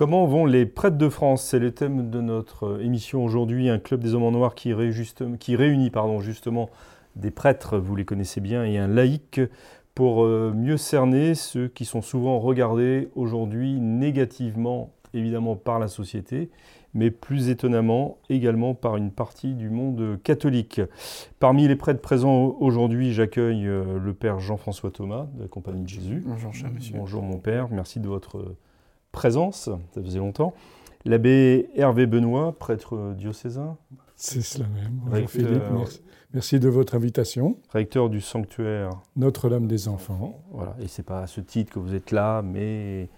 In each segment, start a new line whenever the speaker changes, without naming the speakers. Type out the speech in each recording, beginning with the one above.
Comment vont les prêtres de France? C'est le thème de notre émission aujourd'hui, un club des hommes en noir qui, réunit pardon, justement des prêtres, vous les connaissez bien, et un laïc pour euh, mieux cerner ceux qui sont souvent regardés aujourd'hui négativement, évidemment par la société, mais plus étonnamment également par une partie du monde catholique. Parmi les prêtres présents aujourd'hui, j'accueille euh, le père Jean-François Thomas de la Compagnie de Jésus.
Bonjour, cher monsieur.
Bonjour, mon père. Merci de votre présence. Ça faisait longtemps. L'abbé Hervé Benoît, prêtre diocésain.
C'est cela même. Bonjour Philippe, merci. Merci de votre invitation.
Recteur du sanctuaire
Notre-Dame des Enfants.
Voilà, et c'est pas à ce titre que vous êtes là, mais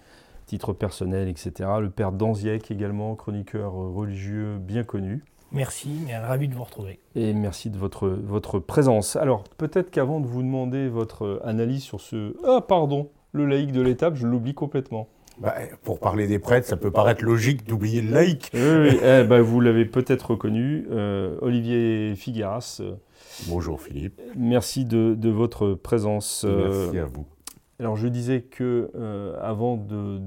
titre personnel, etc. Le père Danziec également, chroniqueur religieux bien connu.
Merci, ravi de vous retrouver.
Et merci de votre, votre présence. Alors, peut-être qu'avant de vous demander votre analyse sur ce... Ah, pardon, le laïc de l'étape, je l'oublie complètement.
Bah, pour parler des prêtres, ça peut paraître logique d'oublier le laïc.
Oui, oui. Eh, bah, vous l'avez peut-être reconnu, euh, Olivier Figueras.
Bonjour Philippe.
Merci de, votre présence.
Merci à vous.
Alors je disais que euh, avant de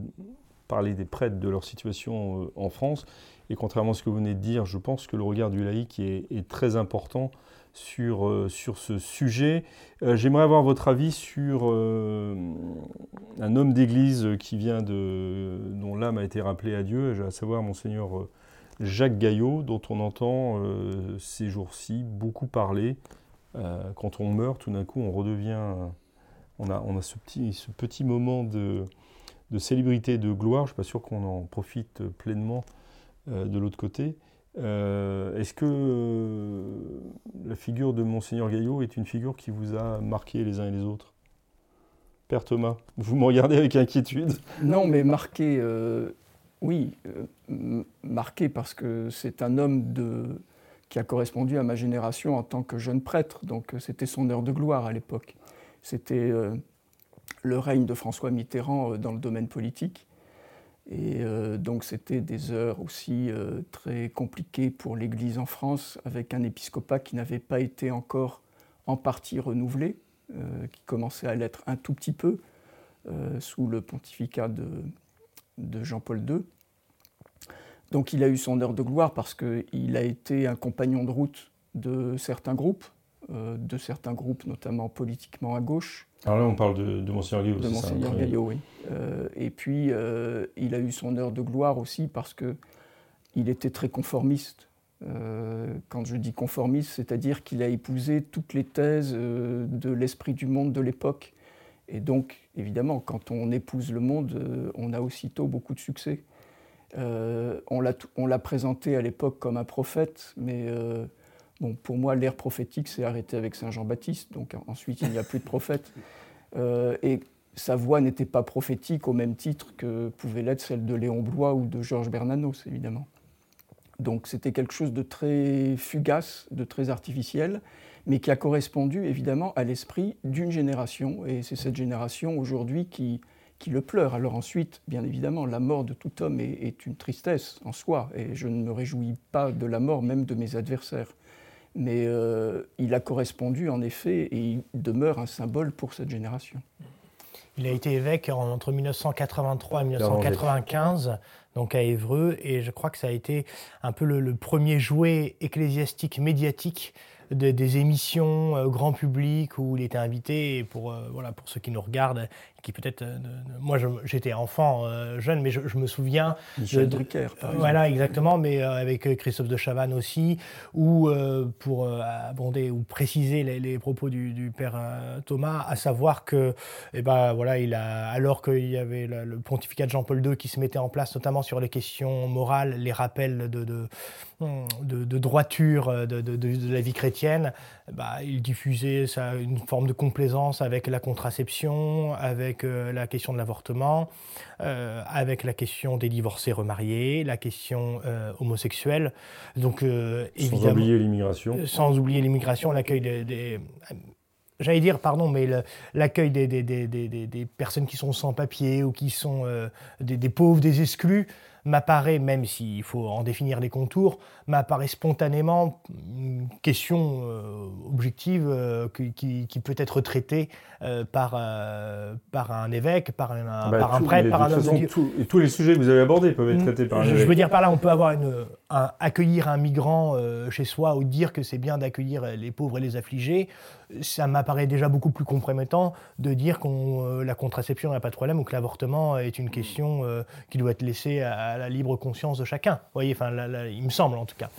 parler des prêtres, de leur situation euh, en France, et contrairement à ce que vous venez de dire, je pense que le regard du laïc est, très important sur, euh, sur ce sujet. J'aimerais avoir votre avis sur un homme d'église qui vient de, dont l'âme a été rappelée à Dieu, à savoir monseigneur Jacques Gaillot, dont on entend ces jours-ci beaucoup parler. quand on meurt, tout d'un coup, on redevient on a, on a ce, petit, ce petit moment de, de célébrité, de gloire. Je ne suis pas sûr qu'on en profite pleinement euh, de l'autre côté. Euh, est-ce que euh, la figure de Monseigneur Gaillot est une figure qui vous a marqué les uns et les autres? Père Thomas, vous me regardez avec inquiétude.
Non, mais marqué, oui, marqué parce que c'est un homme qui a correspondu à ma génération en tant que jeune prêtre, donc c'était son heure de gloire à l'époque. C'était euh, le règne de François Mitterrand euh, dans le domaine politique. Et euh, donc c'était des heures aussi très compliquées pour l'Église en France, avec un épiscopat qui n'avait pas été encore en partie renouvelé, qui commençait à l'être un tout petit peu sous le pontificat de, Jean-Paul II. Donc il a eu son heure de gloire parce qu'il a été un compagnon de route de certains groupes, euh, de certains groupes, notamment politiquement à gauche.
Alors là, on parle de, de Monseigneur Gaillot.
De Monseigneur Gaillot, oui. Euh, et puis, euh, il a eu son heure de gloire aussi parce qu'il était très conformiste. quand je dis conformiste, c'est-à-dire qu'il a épousé toutes les thèses de l'esprit du monde de l'époque. Et donc, évidemment, quand on épouse le monde, on a aussitôt beaucoup de succès. on l'a présenté à l'époque comme un prophète, mais Bon, pour moi, l'ère prophétique s'est arrêtée avec Saint Jean-Baptiste, donc ensuite il n'y a plus de prophète. Euh, et sa voix n'était pas prophétique au même titre que pouvait l'être celle de Léon Blois ou de Georges Bernanos, évidemment. Donc c'était quelque chose de très fugace, de très artificiel, mais qui a correspondu évidemment à l'esprit d'une génération. Et c'est cette génération aujourd'hui qui, qui le pleure. Alors ensuite, bien évidemment, la mort de tout homme est, est, une tristesse en soi, et je ne me réjouis pas de la mort même de mes adversaires mais euh, il a correspondu en effet et il demeure un symbole pour cette génération.
Il a été évêque entre 1983 et 1995, donc à Évreux, et je crois que ça a été un peu le premier jouet ecclésiastique médiatique des émissions euh, grand public où il était invité. Et pour, euh, voilà, pour ceux qui nous regardent, qui peut-être. Euh, moi, j'étais enfant, jeune, mais je, me souviens.
Michel de, Drucker,
Voilà, exactement, mais avec Christophe de Chavannes aussi, ou pour abonder ou préciser les, propos du, père Thomas, à savoir que, eh ben, voilà, il a, alors qu'il y avait le, pontificat de Jean-Paul II qui se mettait en place, notamment sur les questions morales, les rappels de, de, droiture de, la vie chrétienne, bah, il diffusait ça, une forme de complaisance avec la contraception, avec la question de l'avortement, avec la question des divorcés remariés, la question homosexuelle. Donc,
sans oublier l'immigration.
Sans oublier l'immigration, l'accueil des j'allais dire, pardon, mais l'accueil des, des, des, des, personnes qui sont sans papier ou qui sont euh, des, pauvres, des exclus, m'apparaît, même s'il faut en définir les contours, m'apparaît spontanément une question euh, objective euh, qui, qui, peut être traitée euh, par, par un évêque, par un,
bah,
par un prêtre, par un
homme de et tous les sujets que vous avez abordés peuvent être mm. traités par un évêque.
Je veux dire par là, on peut avoir une, accueillir un migrant chez soi ou dire que c'est bien d'accueillir les pauvres et les affligés. Ça m'apparaît déjà beaucoup plus compromettant de dire que la contraception n'a pas de problème ou que l'avortement est une question qui doit être laissée à la libre conscience de chacun. Vous voyez, enfin, il me semble en tout cas.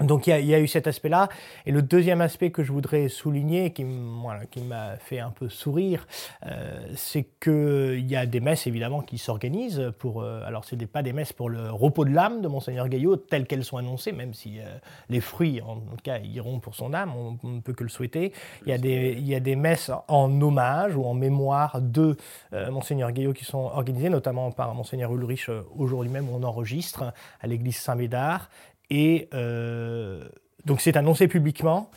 Donc il y, a, eu cet aspect-là. Et le deuxième aspect que je voudrais souligner, qui, m'a fait un peu sourire, euh, c'est qu'il y a des messes évidemment qui s'organisent pour... Euh, alors ce n'est pas des messes pour le repos de l'âme de Monseigneur Gaillot, telles qu'elles sont annoncées, même si euh, les fruits, en tout cas, iront pour son âme, on ne peut que le souhaiter. Il y, a des, il y a des messes en hommage ou en mémoire de Monseigneur Gaillot qui sont organisées, notamment par Monseigneur Ulrich aujourd'hui même, on enregistre à l'église Saint-Médard. Et euh, donc c'est annoncé publiquement.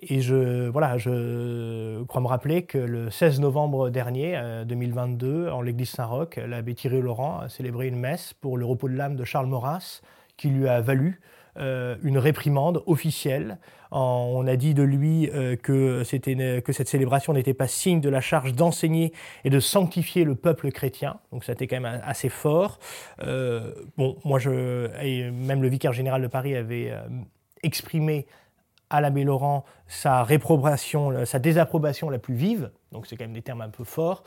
Et je, voilà, je crois me rappeler que le 16 novembre dernier, 2022, euh, en l'église Saint-Roch, l'abbé Thierry Laurent a célébré une messe pour le repos de l'âme de Charles Maurras, qui lui a valu euh, une réprimande officielle. on a dit de lui euh, que, que cette célébration n'était pas signe de la charge d'enseigner et de sanctifier le peuple chrétien. Donc ça été quand même assez fort. Euh, bon, moi, je, et même le vicaire général de Paris avait exprimé à l'abbé Laurent sa réprobation, sa désapprobation la plus vive. Donc c'est quand même des termes un peu forts.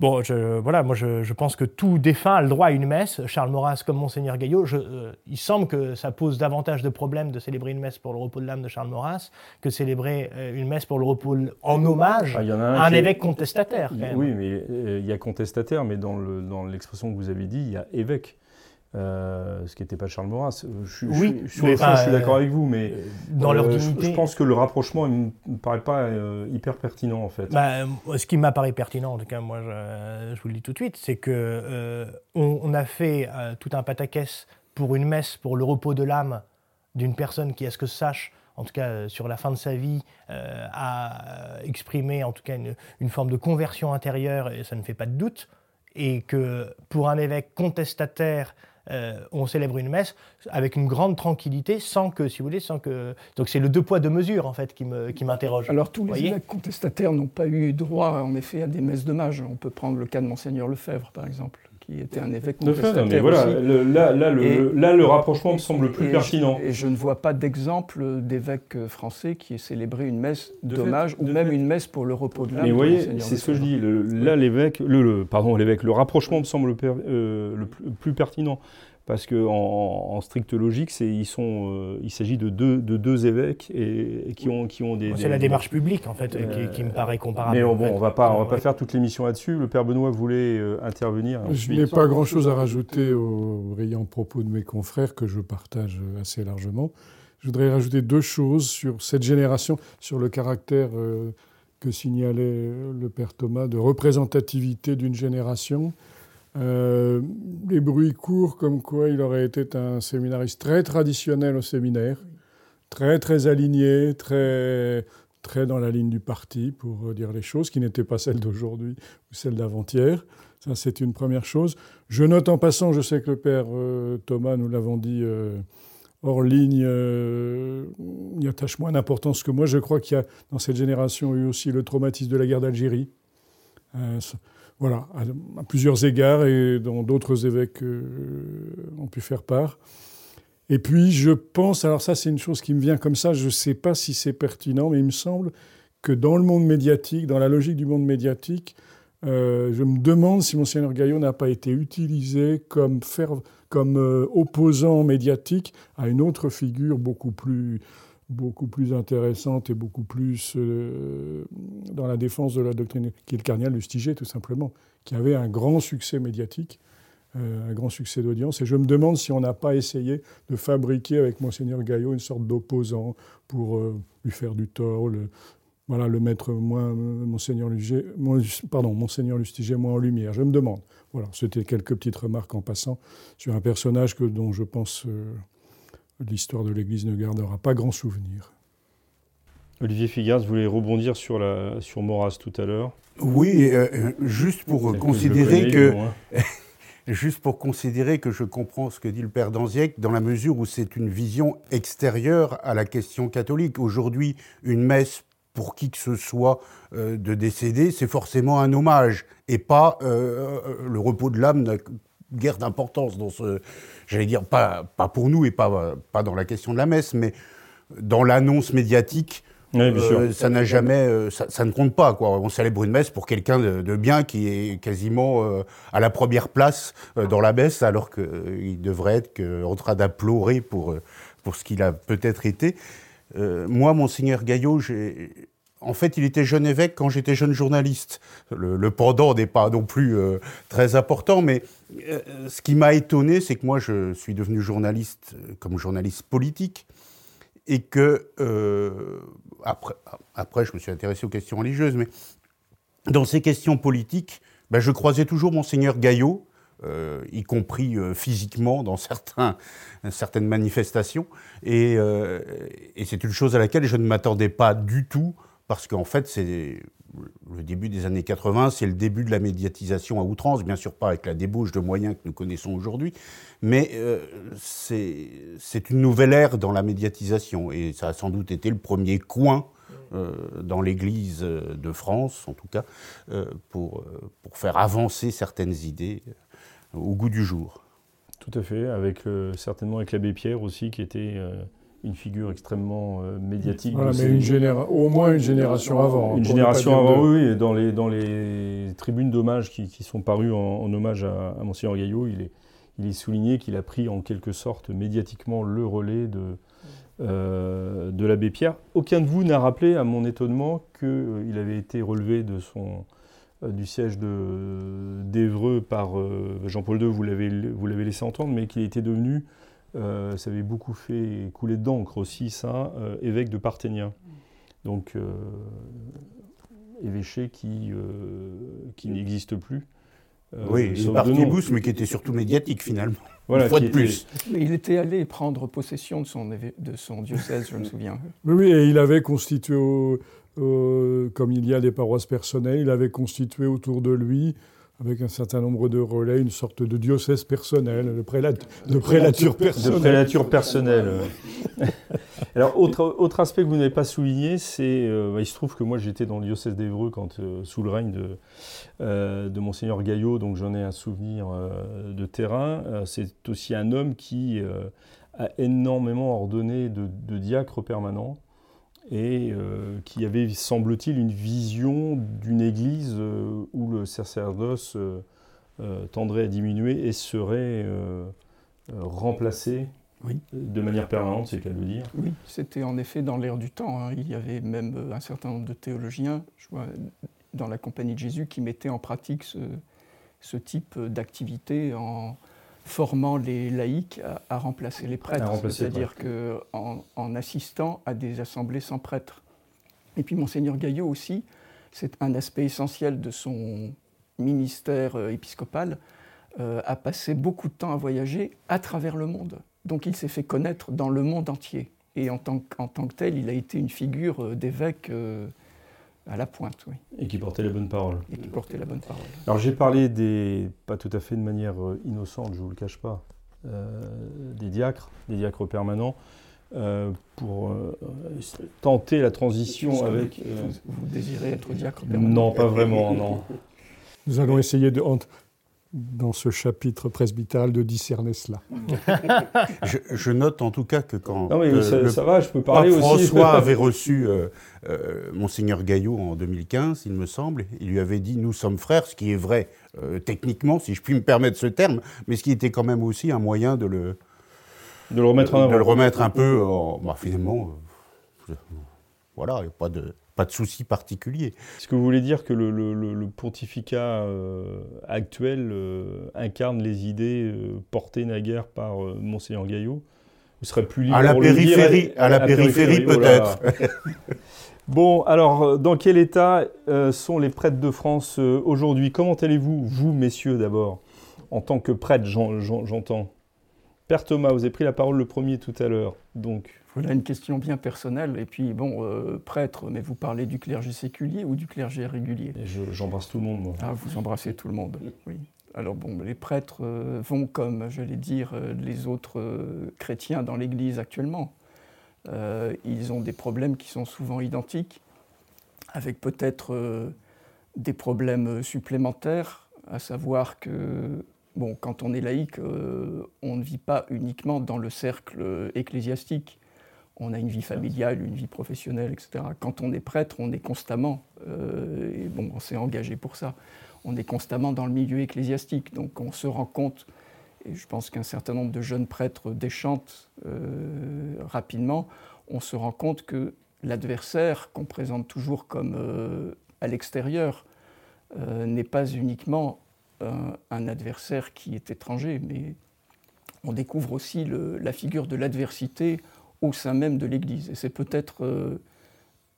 Bon, je, voilà, moi je, pense que tout défunt a le droit à une messe. Charles Maurras comme Monseigneur Gaillot, euh, il semble que ça pose davantage de problèmes de célébrer une messe pour le repos de l'âme de Charles Maurras que célébrer euh, une messe pour le repos en hommage ah, à un, évêque contestataire.
Oui, mais euh, il y a contestataire, mais dans l'expression que vous avez dit, il y a évêque. Euh, ce qui n'était pas Charles Maurras. Euh, je, oui, je, suis d'accord avec vous, mais
dans leur dignité,
je, pense que le rapprochement ne me paraît pas euh, hyper pertinent en fait.
Bah, ce qui m'apparaît pertinent, en tout cas, moi, je, vous le dis tout de suite, c'est que on, a fait tout un pataquès pour une messe pour le repos de l'âme d'une personne qui, à ce que sache, en tout cas sur la fin de sa vie, a exprimé en tout cas une, une forme de conversion intérieure, et ça ne fait pas de doute, et que pour un évêque contestataire euh, on célèbre une messe avec une grande tranquillité, sans que, si vous voulez, sans que. Donc c'est le deux poids deux mesures en fait qui m'interroge. Qui
Alors tous les évêques contestataires n'ont pas eu droit en effet à des messes d'hommage. On peut prendre le cas de monseigneur Lefebvre par exemple qui était un évêque contestataire.
mais voilà, Le, là, là, le, là, le rapprochement me semble plus pertinent.
et je ne vois pas d'exemple d'évêque français qui ait célébré une messe d'hommage ou même une messe pour le repos de l'âme.
Mais vous voyez, c'est ce que je dis. là, l'évêque, le, pardon, l'évêque, le rapprochement me semble euh, le plus pertinent parce qu'en en, stricte logique, ils sont, euh, il s'agit de deux, de deux évêques et, qui, ont, qui ont des.
C'est la démarche publique en fait qui, me paraît comparable.
Mais bon, on va pas, on va pas faire toute l'émission là-dessus. Le père Benoît voulait euh, intervenir.
Je n'ai pas grand-chose à rajouter aux brillants propos de mes confrères que je partage assez largement. Je voudrais rajouter deux choses sur cette génération, sur le caractère euh, que signalait le père Thomas de représentativité d'une génération. Euh, les bruits courent comme quoi il aurait été un séminariste très traditionnel au séminaire, très très aligné, très très dans la ligne du parti pour dire les choses, qui n'était pas celle d'aujourd'hui ou celle d'avant-hier. Ça, c'est une première chose. Je note en passant, je sais que le père euh, Thomas, nous l'avons dit euh, hors ligne, il attache moins d'importance que moi. Je crois qu'il y a dans cette génération eu aussi le traumatisme de la guerre d'Algérie. Voilà, à, plusieurs égards et dont d'autres évêques euh, ont pu faire part. Et puis je pense, alors ça c'est une chose qui me vient comme ça, je ne sais pas si c'est pertinent, mais il me semble que dans le monde médiatique, dans la logique du monde médiatique, euh, je me demande si Monseigneur Gaillot n'a pas été utilisé comme, comme euh, opposant médiatique à une autre figure beaucoup plus beaucoup plus intéressante et beaucoup plus euh, dans la défense de la doctrine, qui est le cardinal Lustiger, tout simplement, qui avait un grand succès médiatique un grand succès d'audience. Et je me demande si on n'a pas essayé de fabriquer avec Monseigneur Gaillot une sorte d'opposant pour lui faire du tort, le, voilà, le mettre moins, Monseigneur, Lustiger, pardon, Monseigneur Lustiger moins en lumière. Je me demande. Voilà, c'était quelques petites remarques en passant sur un personnage que, dont je pense euh, l'histoire de l'Église ne gardera pas grand souvenir.
Olivier Figard, vous voulez rebondir sur, la, sur Maurras tout à l'heure
Oui, euh, euh, juste pour considérer que... juste pour considérer que je comprends ce que dit le père Danziec, dans la mesure où c'est une vision extérieure à la question catholique. Aujourd'hui, une messe pour qui que ce soit euh, de décéder, c'est forcément un hommage et pas euh, le repos de l'âme n'a guère d'importance dans ce, j'allais dire pas pas pour nous et pas pas dans la question de la messe, mais dans l'annonce médiatique. ça n'a jamais, ça, ne compte pas quoi. On célèbre une messe pour quelqu'un de, bien qui est quasiment à la première place dans la messe, alors qu'il devrait être en train d'implorer pour pour ce qu'il a peut-être été. Euh, moi, monseigneur Gaillot, en fait, il était jeune évêque quand j'étais jeune journaliste. Le, pendant n'est pas non plus euh, très important, mais euh, ce qui m'a étonné, c'est que moi, je suis devenu journaliste comme journaliste politique, et que après, après, je me suis intéressé aux questions religieuses, mais dans ces questions politiques, ben, je croisais toujours monseigneur Gaillot, euh, y compris euh, physiquement dans certaines manifestations. Euh, et, c'est une chose à laquelle je ne m'attendais pas du tout, parce qu'en fait, c'est le début des années 80, c'est le début de la médiatisation à outrance, bien sûr pas avec la débauche de moyens que nous connaissons aujourd'hui, mais c'est une nouvelle ère dans la médiatisation, et ça a sans doute été le premier coin dans l'Église de France, en tout cas, pour, faire avancer certaines idées au goût du jour.
Tout à fait, euh, certainement avec l'abbé Pierre aussi, qui était euh, une figure extrêmement euh, médiatique.
mais une au moins une génération avant.
Une génération avant, oui, et dans les, dans les tribunes d'hommage qui, sont parues en, hommage à, à Monseigneur Gaillot, il est, il est souligné qu'il a pris en quelque sorte médiatiquement le relais de, de l'abbé Pierre. Aucun de vous n'a rappelé, à mon étonnement, qu'il avait été relevé de son euh, du siège d'Evreux par euh, Jean-Paul II, vous l'avez laissé entendre, mais qui était devenu, euh, ça avait beaucoup fait couler d'encre aussi, ça, évêque de Parthénien. Donc, évêché qui, qui n'existe plus.
oui, partibus, mais qui était surtout médiatique finalement. Voilà, Une fois de plus.
Il était allé prendre possession de son, de son diocèse, je me souviens.
Oui, oui, et il avait constitué au, euh, comme il y a des paroisses personnelles, il avait constitué autour de lui, avec un certain nombre de relais, une sorte de diocèse personnel, de, prélature personnelle.
De prélature personnelle. Alors, autre, autre aspect que vous n'avez pas souligné, c'est, euh, bah, il se trouve que moi j'étais dans le diocèse d'Evreux quand, euh, sous le règne de, de Monseigneur Gaillot, donc j'en ai un souvenir de terrain. c'est aussi un homme qui a énormément ordonné de, de diacres permanents et euh, qui avait, semble-t-il, une vision d'une Église euh, où le sacerdoce euh, tendrait à diminuer et serait remplacé de manière permanente, c'est le cas de le dire.
Oui, c'était en effet dans l'air du temps. Hein. Il y avait même un certain nombre de théologiens je vois, dans la Compagnie de Jésus qui mettaient en pratique ce, ce type d'activité en, formant les laïcs à, remplacer les prêtres, c'est-à-dire qu'en en, assistant à des assemblées sans prêtres. Et puis monseigneur Gaillot aussi, c'est un aspect essentiel de son ministère euh, épiscopal, euh, a passé beaucoup de temps à voyager à travers le monde. Donc il s'est fait connaître dans le monde entier. Et en tant, en tant que tel, il a été une figure euh, d'évêque à la pointe, oui.
Et qui portait la bonne parole.
Et qui portait la bonne parole.
Alors j'ai parlé des, pas tout à fait de manière euh, innocente, je ne vous le cache pas, euh, des diacres, des diacres permanents, euh, pour tenter la transition avec...
Vous, désirez être diacre
permanent? Non, pas vraiment, non.
Nous allons essayer de dans ce chapitre presbytéral de discerner cela.
je, note en tout cas que quand
non, mais ça, va, je peux parler aussi.
François avait reçu euh, euh, monseigneur Gaillot en 2015, il me semble, il lui avait dit nous sommes frères, ce qui est vrai euh, techniquement, si je puis me permettre ce terme, mais ce qui était quand même aussi un moyen de le
de le remettre en
de le remettre un peu, en, bah, finalement, voilà, il n'y a pas de pas de souci particulier.
Est-ce que vous voulez dire que le, pontificat euh, actuel euh, incarne les idées portées naguère par Monseigneur Gaillot? Vous serez plus libre
à la périphérie, à, la, périphérie, peut-être.
bon, alors, dans quel état sont les prêtres de France aujourd'hui? Comment allez-vous, vous, messieurs, d'abord En tant que prêtre, j'entends? Père Thomas, vous avez pris la parole le premier tout à l'heure. Donc,
voilà une question bien personnelle. Et puis, bon, euh, prêtre, mais vous parlez du clergé séculier ou du clergé régulier?
J'embrasse tout le monde, moi.
Ah, vous embrassez tout le monde, oui. Alors, bon, les prêtres euh, vont comme, j'allais dire, euh, les autres chrétiens dans l'Église actuellement. ils ont des problèmes qui sont souvent identiques, avec peut-être des problèmes supplémentaires, à savoir que Bon, quand on est laïque, on ne vit pas uniquement dans le cercle ecclésiastique on a une vie familiale, une vie professionnelle, etc. Quand on est prêtre, on est constamment, euh, et bon, on s'est engagé pour ça, on est constamment dans le milieu ecclésiastique. Donc on se rend compte, et je pense qu'un certain nombre de jeunes prêtres déchantent euh, rapidement, on se rend compte que l'adversaire qu'on présente toujours comme euh, à l'extérieur n'est pas uniquement un, adversaire qui est étranger, mais on découvre aussi la figure de l'adversité au sein même de l'Église. Et c'est peut-être euh,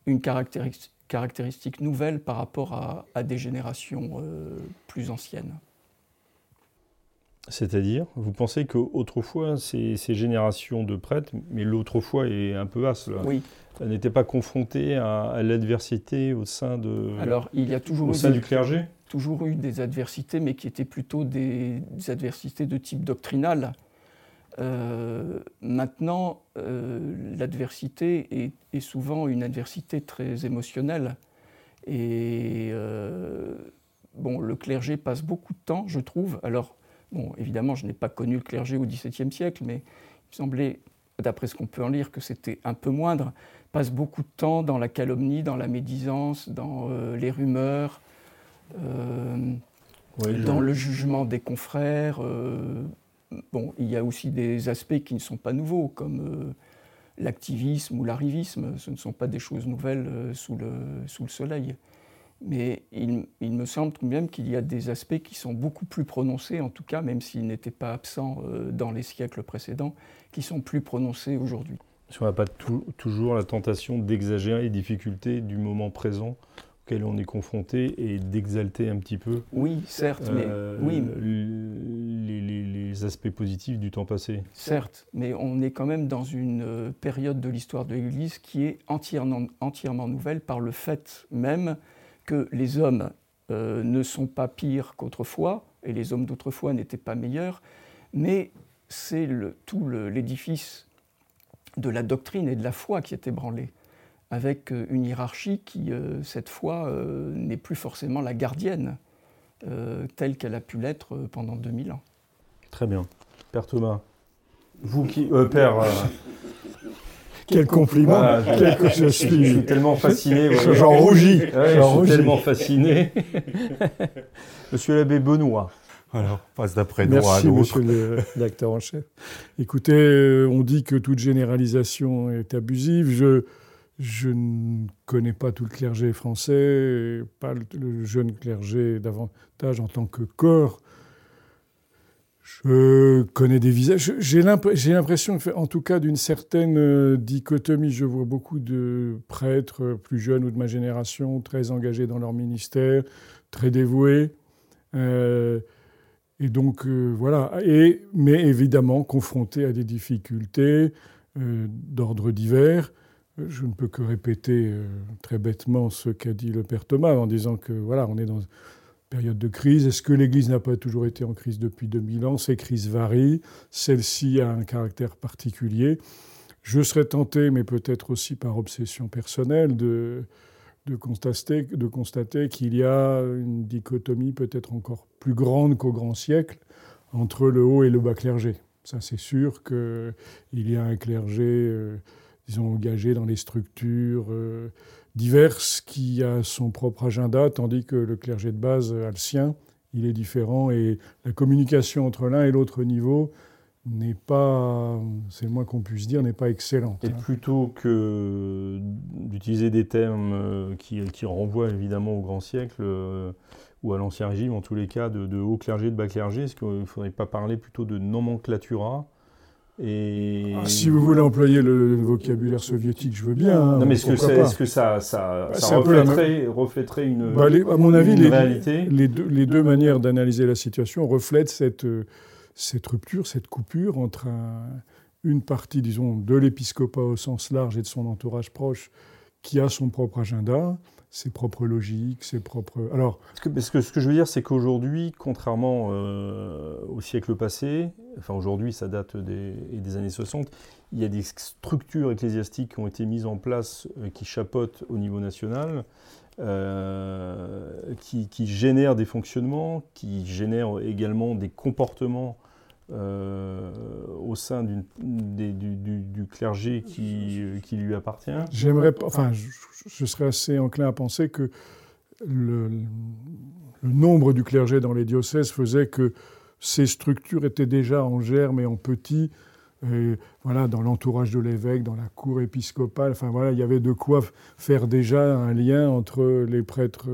une caractéristique, nouvelle par rapport à, des générations euh, plus anciennes.
C'est-à-dire, vous pensez qu'autrefois, ces, ces générations de prêtres, mais l'autrefois est un peu as,
oui.
n'étaient pas confrontées à, l'adversité au sein, de,
Alors, il y a toujours
au sein du clergé?
Toujours eu des adversités, mais qui étaient plutôt des adversités de type doctrinal. Euh, maintenant, euh, l'adversité est, souvent une adversité très émotionnelle. Et euh, bon, le clergé passe beaucoup de temps, je trouve. Alors, bon, évidemment, je n'ai pas connu le clergé au XVIIe siècle, mais il semblait, d'après ce qu'on peut en lire, que c'était un peu moindre. Passe beaucoup de temps dans la calomnie, dans la médisance, dans les rumeurs. dans le jugement des confrères, Bon, il y a aussi des aspects qui ne sont pas nouveaux, comme euh, l'activisme ou l'arrivisme. Ce ne sont pas des choses nouvelles euh, sous, le, sous, le, soleil. Mais il, me semble de même qu'il y a des aspects qui sont beaucoup plus prononcés, en tout cas, même s'ils n'étaient pas absents euh, dans les siècles précédents, qui sont plus prononcés aujourd'hui.
On n'a pas toujours la tentation d'exagérer les difficultés du moment présent auquel on est confronté et d'exalter un petit peu.
Oui, certes, mais oui
les aspects positifs du temps passé.
Certes, mais on est quand même dans une euh, période de l'histoire de l'Église qui est entièrement, nouvelle par le fait même que les hommes euh, ne sont pas pires qu'autrefois, et les hommes d'autrefois n'étaient pas meilleurs, mais c'est tout l'édifice de la doctrine et de la foi qui est ébranlé, avec euh, une hiérarchie qui, cette fois, n'est plus forcément la gardienne, telle qu'elle a pu l'être pendant 2000 ans.
Très bien. Père Thomas, vous qui. Euh, père. Euh,
Quel compliment
je, suis, tellement fasciné.
J'en rougis.
je suis tellement fasciné. Monsieur l'abbé Benoît.
Alors, passe d'après
nous à monsieur le docteur en chef. Écoutez, euh, on dit que toute généralisation est abusive. Je, je ne connais pas tout le clergé français, pas le jeune clergé davantage en tant que corps je connais des visages. J'ai l'impression, en tout cas, d'une certaine euh, dichotomie. Je vois beaucoup de prêtres plus jeunes ou de ma génération, très engagés dans leur ministère, très dévoués. Euh, et donc, euh, voilà. Et, mais évidemment, confrontés à des difficultés d'ordre divers. Je ne peux que répéter très bêtement ce qu'a dit le père Thomas en disant que, voilà, on est dans période de crise. Est-ce que l'Église n'a pas toujours été en crise depuis 2000 ans? Ces crises varient. Celle-ci a un caractère particulier. Je serais tenté, mais peut-être aussi par obsession personnelle, de, constater qu'il y a une dichotomie peut-être encore plus grande qu'au grand siècle entre le haut et le bas clergé. Ça, c'est sûr qu'il y a un clergé, euh, disons, engagé dans les structures. Euh, diverses qui a son propre agenda, tandis que le clergé de base a le sien. Il est différent et la communication entre l'un et l'autre niveau n'est pas, c'est le moins qu'on puisse dire, n'est pas excellente.
Et
hein.
plutôt que d'utiliser des termes qui, qui, renvoient évidemment au grand siècle ou à l'ancien régime, en tous les cas, de, de haut clergé, de bas clergé, est-ce qu'il ne faudrait pas parler plutôt de nomenclatura
et... Ah, si vous voulez employer le vocabulaire soviétique, je veux bien.
Hein, non, mais est-ce que, ça, ça, ça reflèterait, reflèterait, une, bah,
À mon avis, les,
réalité
les, deux, les deux manières d'analyser la situation reflètent cette, cette rupture, cette coupure entre une partie, disons, de l'épiscopat au sens large et de son entourage proche qui a son propre agenda, ses propres logiques, ses propres.
Alors, ce que je veux dire, c'est qu'aujourd'hui, contrairement euh, au siècle passé, enfin aujourd'hui, ça date des, années 60, il y a des structures ecclésiastiques qui ont été mises en place, euh, qui chapotent au niveau national, euh, qui, génèrent des fonctionnements, qui génèrent également des comportements euh, au sein du, du, clergé qui, qui, lui appartient
J'aimerais, enfin, je, serais assez enclin à penser que le, le, nombre du clergé dans les diocèses faisait que ces structures étaient déjà en germe et en petit, et voilà, dans l'entourage de l'évêque, dans la cour épiscopale. Enfin voilà, il y avait de quoi faire déjà un lien entre les prêtres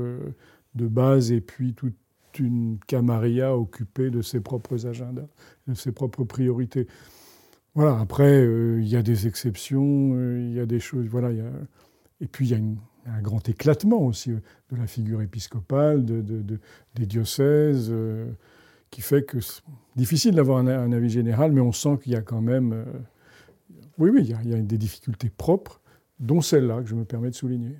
de base et puis toute une camarilla occupée de ses propres agendas, de ses propres priorités. Voilà, après, euh, il y a des exceptions, euh, il y a des choses. Voilà, et puis il y a un grand éclatement aussi euh, de la figure épiscopale, de, des diocèses, qui fait que c'est difficile d'avoir un, avis général, mais on sent qu'il y a quand même. oui, oui, il y a des difficultés propres, dont celle-là que je me permets de souligner.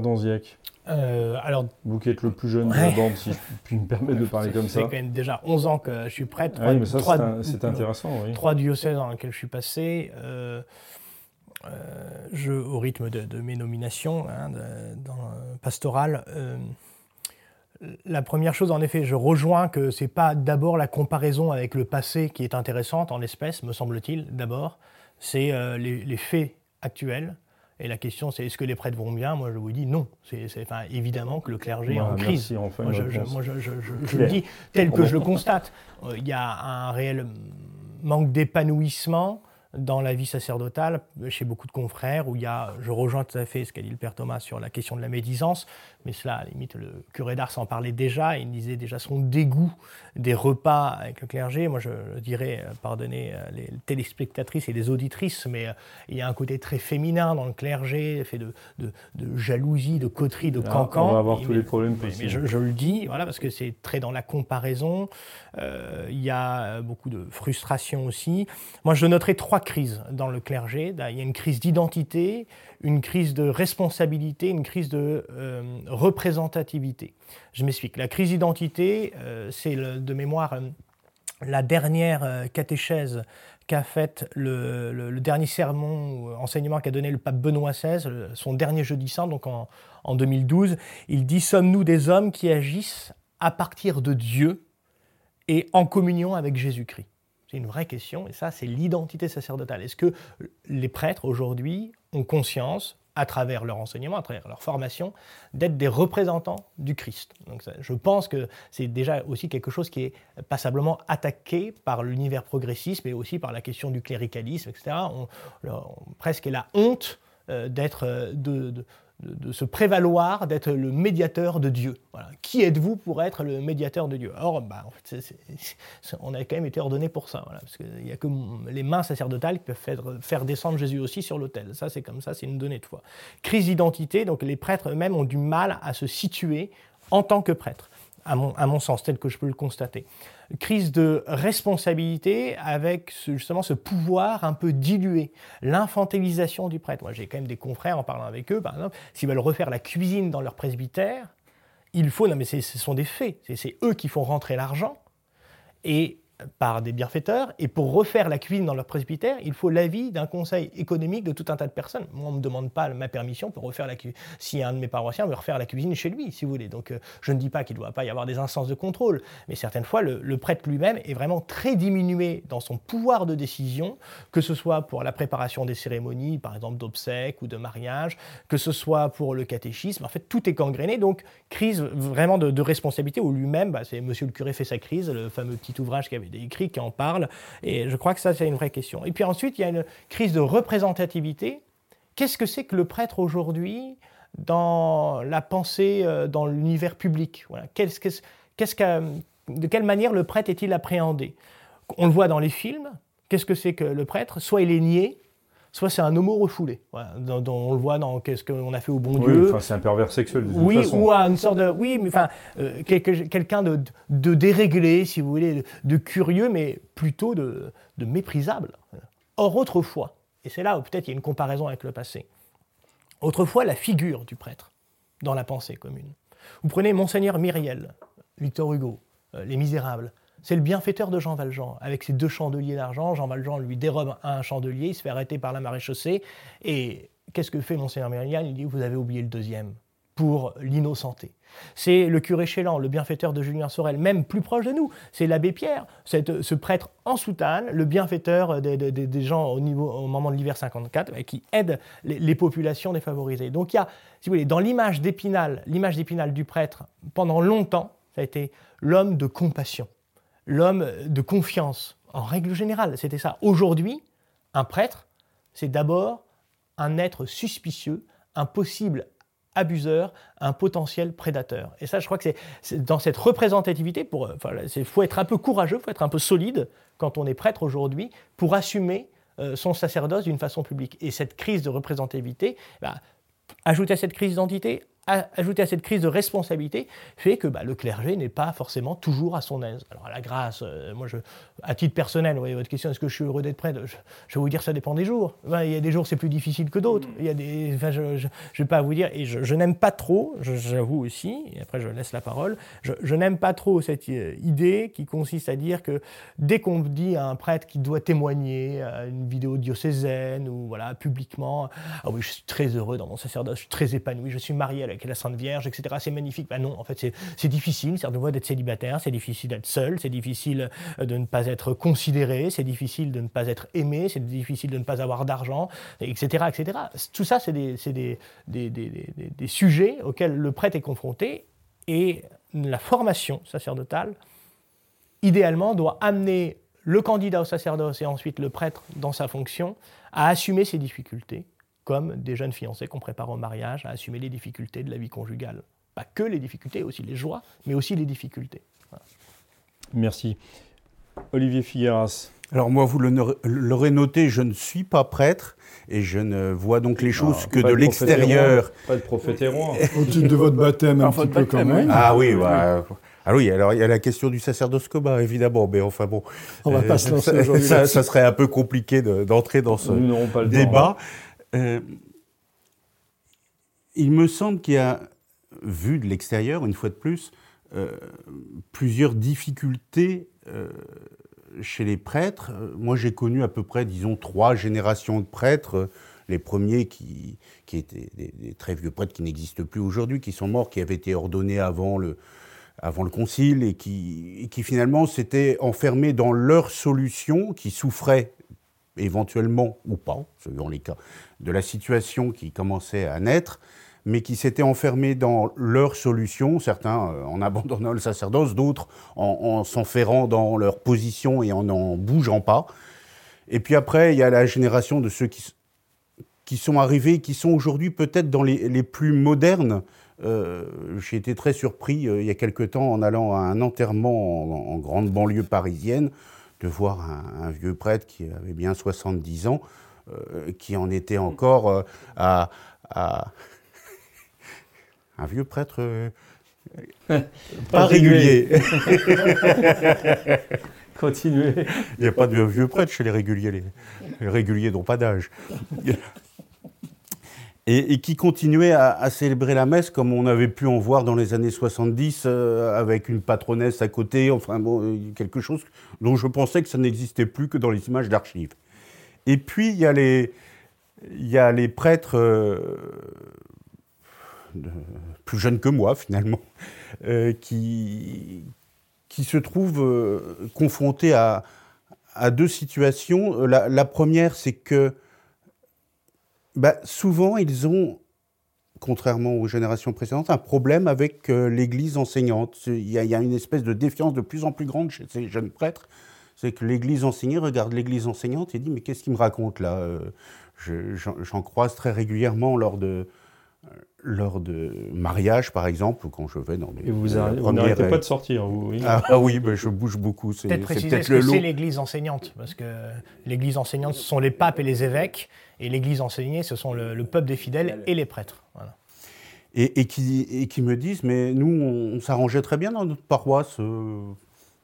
Donziac euh, alors, Vous qui êtes le plus jeune de la bande, si je puis me permettre de parler comme
ça. Fait quand même déjà 11 ans que je suis prêtre.
oui, mais ça, c'est intéressant. Oui.
Trois diocèses dans lesquels je suis passé. Euh, euh, je, au rythme de, mes nominations hein, dans, pastoral. la première chose, en effet, je rejoins que c'est pas d'abord la comparaison avec le passé qui est intéressante en l'espèce, me semble-t-il, d'abord. C'est les, les faits actuels et la question, c'est est-ce que les prêtres vont bien? Moi, je vous dis non. C'est, enfin, évidemment que le clergé est en crise. moi, je, je, le dis tel que je le constate. Euh, il y a un réel manque d'épanouissement dans la vie sacerdotale, chez beaucoup de confrères, où il y a, je rejoins tout à fait ce qu'a dit le Père Thomas sur la question de la médisance, mais cela, à la limite, le curé d'Ars en parlait déjà, il disait déjà son dégoût des repas avec le clergé. Moi, je, dirais, euh, pardonnez euh, les téléspectatrices et les auditrices, mais euh, il y a un côté très féminin dans le clergé, fait de, de, jalousie, de coterie, de cancan.
On va avoir tous les problèmes possibles.
Mais je, le dis, voilà, parce que c'est très dans la comparaison. il y a beaucoup de frustration aussi. Moi, je noterai trois crises dans le clergé. Il y a une crise d'identité, une crise de responsabilité, une crise de euh, représentativité. Je m'explique. La crise d'identité, euh, c'est de mémoire euh, la dernière catéchèse qu'a faite le, dernier sermon ou enseignement qu'a donné le pape Benoît XVI, son dernier jeudi saint, donc en, en 2012. Il dit Sommes-nous des hommes qui agissent à partir de Dieu et en communion avec Jésus-Christ? C'est une vraie question, et ça, c'est l'identité sacerdotale. Est-ce que les prêtres, aujourd'hui, ont conscience, à travers leur enseignement, à travers leur formation, d'être des représentants du Christ? Donc je pense que c'est déjà aussi quelque chose qui est passablement attaqué par l'univers progressiste, mais aussi par la question du cléricalisme, etc. On, presque la honte euh, d'être euh, de, de, se prévaloir d'être le médiateur de Dieu. Voilà. Qui êtes-vous pour être le médiateur de Dieu Or, bah, en fait, on a quand même été ordonné pour ça, parce qu'il n'y a que les mains sacerdotales qui peuvent faire, faire descendre Jésus aussi sur l'autel. Ça, c'est comme ça, c'est une donnée de foi. Crise d'identité, donc les prêtres eux-mêmes ont du mal à se situer en tant que prêtres, à mon, sens, tel que je peux le constater. Crise de responsabilité avec justement ce pouvoir un peu dilué, l'infantilisation du prêtre. Moi, j'ai quand même des confrères en parlant avec eux, par exemple, s'ils veulent refaire la cuisine dans leur presbytère, il faut, non mais ce sont des faits, c'est eux qui font rentrer l'argent, et par des bienfaiteurs. Et pour refaire la cuisine dans leur presbytère, il faut l'avis d'un conseil économique de tout un tas de personnes. Moi, on ne me demande pas ma permission pour refaire la cuisine. Si un de mes paroissiens veut refaire la cuisine chez lui, si vous voulez. Donc, euh, je ne dis pas qu'il ne doit pas y avoir des instances de contrôle, mais certaines fois, le, prêtre lui-même est vraiment très diminué dans son pouvoir de décision, que ce soit pour la préparation des cérémonies, par exemple d'obsèques ou de mariage, que ce soit pour le catéchisme. En fait, tout est gangréné. Donc, crise vraiment de, responsabilité où lui-même, bah, c'est Monsieur le curé fait sa crise, le fameux petit ouvrage qui avait des écrits qui en parlent, et je crois que ça, c'est une vraie question. Et puis ensuite, il y a une crise de représentativité. Qu'est-ce que c'est que le prêtre aujourd'hui dans la pensée, euh, dans l'univers public? Voilà. qu'est-ce, qu'est-ce que, De quelle manière le prêtre est-il appréhendé? On le voit dans les films. Qu'est-ce que c'est que le prêtre? Soit il est nié, soit c'est un homo refoulé. dont, on le voit dans Qu'est-ce qu'on a fait au bon Dieu.
Enfin, c'est un pervers sexuel. De
oui,
façon.
ou à une sorte de. Oui, mais enfin, euh, quelqu'un de, de, déréglé, si vous voulez, de, curieux, mais plutôt de, de, méprisable. Or, autrefois, et c'est là où peut-être il y a une comparaison avec le passé, autrefois, la figure du prêtre dans la pensée commune. Vous prenez Monseigneur Myriel, Victor Hugo, euh, Les Misérables, c'est le bienfaiteur de Jean Valjean. Avec ses deux chandeliers d'argent, Jean Valjean lui dérobe un chandelier, il se fait arrêter par la maréchaussée. Et qu'est-ce que fait Monseigneur Myriel Il dit Vous avez oublié le deuxième pour l'innocenté. C'est le curé Chélan, le bienfaiteur de Julien Sorel, même plus proche de nous. C'est l'abbé Pierre, ce prêtre en soutane, le bienfaiteur des, gens au, moment de l'hiver 54, qui aide les, populations défavorisées. Donc il y a, si vous voulez, dans l'image d'Épinal, l'image d'Épinal du prêtre, pendant longtemps, ça a été l'homme de compassion l'homme de confiance, en règle générale. C'était ça. Aujourd'hui, un prêtre, c'est d'abord un être suspicieux, un possible abuseur, un potentiel prédateur. Et ça, je crois que c'est dans cette représentativité, il faut être un peu courageux, il faut être un peu solide quand on est prêtre aujourd'hui pour assumer euh, son sacerdoce d'une façon publique. Et cette crise de représentativité, bah, ajouter à cette crise d'identité, ajouté à cette crise de responsabilité, fait que bah, le clergé n'est pas forcément toujours à son aise. Alors, à la grâce, euh, moi, je, à titre personnel, vous voyez votre question, est-ce que je suis heureux d'être prêtre je, vais vous dire, ça dépend des jours. il y a des jours, c'est plus difficile que d'autres. Il y a des, je ne vais pas vous dire, et je, n'aime pas trop, j'avoue aussi, et après je laisse la parole, je, n'aime pas trop cette euh, idée qui consiste à dire que dès qu'on dit à un prêtre qui doit témoigner à une vidéo diocésaine ou voilà, publiquement, ah oui, je suis très heureux dans mon sacerdoce, je suis très épanoui, je suis marié à avec la Sainte Vierge, etc. C'est magnifique. Ben non, en fait, c'est difficile, c'est d'être célibataire, c'est difficile d'être seul, c'est difficile euh, de ne pas être considéré, c'est difficile de ne pas être aimé, c'est difficile de ne pas avoir d'argent, etc., etc. Tout ça, c'est des, des, sujets auxquels le prêtre est confronté et la formation sacerdotale, idéalement, doit amener le candidat au sacerdoce et ensuite le prêtre dans sa fonction à assumer ces difficultés comme des jeunes fiancés qu'on prépare au mariage à assumer les difficultés de la vie conjugale. Pas que les difficultés, aussi les joies, mais aussi les difficultés.
Merci. Olivier Figueras.
Alors moi, vous l'aurez noté, je ne suis pas prêtre et je ne vois donc les choses que de l'extérieur.
Pas de prophète.
Au titre de votre baptême, un petit peu quand même.
Ah oui, Ah oui, alors il y a la question du sacerdoce commun, évidemment, mais enfin bon.
On va pas se lancer aujourd'hui.
Ça, ça, serait un peu compliqué d'entrer dans ce débat. Euh, il me semble qu'il y a, vu de l'extérieur, une fois de plus, euh, plusieurs difficultés euh, chez les prêtres. Moi, j'ai connu à peu près, disons, trois générations de prêtres. Les premiers qui, étaient des, très vieux prêtres qui n'existent plus aujourd'hui, qui sont morts, qui avaient été ordonnés avant le, avant le concile et qui, et qui finalement s'étaient enfermés dans leur solution, qui souffraient éventuellement ou pas, selon les cas, de la situation qui commençait à naître, mais qui s'étaient enfermés dans leur solution, certains euh, en abandonnant le sacerdoce, d'autres en, s'enferrant dans leur position et en n'en bougeant pas. Et puis après, il y a la génération de ceux qui, qui sont arrivés, qui sont aujourd'hui peut-être dans les, plus modernes. Euh, j'ai été très surpris euh, il y a quelque temps en allant à un enterrement en grande banlieue parisienne de voir un, vieux prêtre qui avait bien 70 ans, euh, qui en était encore euh, à, un vieux prêtre euh, pas régulier.
Continuez.
Il n'y a pas de vieux prêtre chez les réguliers. Les, les réguliers n'ont pas d'âge et, qui continuait à, célébrer la messe comme on avait pu en voir dans les années 70 euh, avec une patronesse à côté, enfin bon, euh, quelque chose dont je pensais que ça n'existait plus que dans les images d'archives. Et puis il y a les, prêtres euh, plus jeunes que moi finalement, qui, se trouvent confrontés à, deux situations. La première, c'est que bah, Souvent, ils ont, contrairement aux générations précédentes, un problème avec euh, l'Église enseignante. Il y, a, une espèce de défiance de plus en plus grande chez ces jeunes prêtres c'est que l'Église enseignée regarde l'Église enseignante et dit mais qu'est-ce qu'il me raconte là euh, J'en croise très régulièrement lors de, lors de mariage, par exemple, quand je vais dans des.
Et vous, n'arrêtez pas de sortir, oui.
Ah, ah oui, ben, je bouge beaucoup.
Peut-être préciser ce que c'est l'Église enseignante, parce que l'Église enseignante, ce sont les papes et les évêques, et l'Église enseignée, ce sont le, peuple des fidèles et les prêtres.
Et, qui, et, qui, me disent, mais nous, on, s'arrangeait très bien dans notre paroisse. Euh,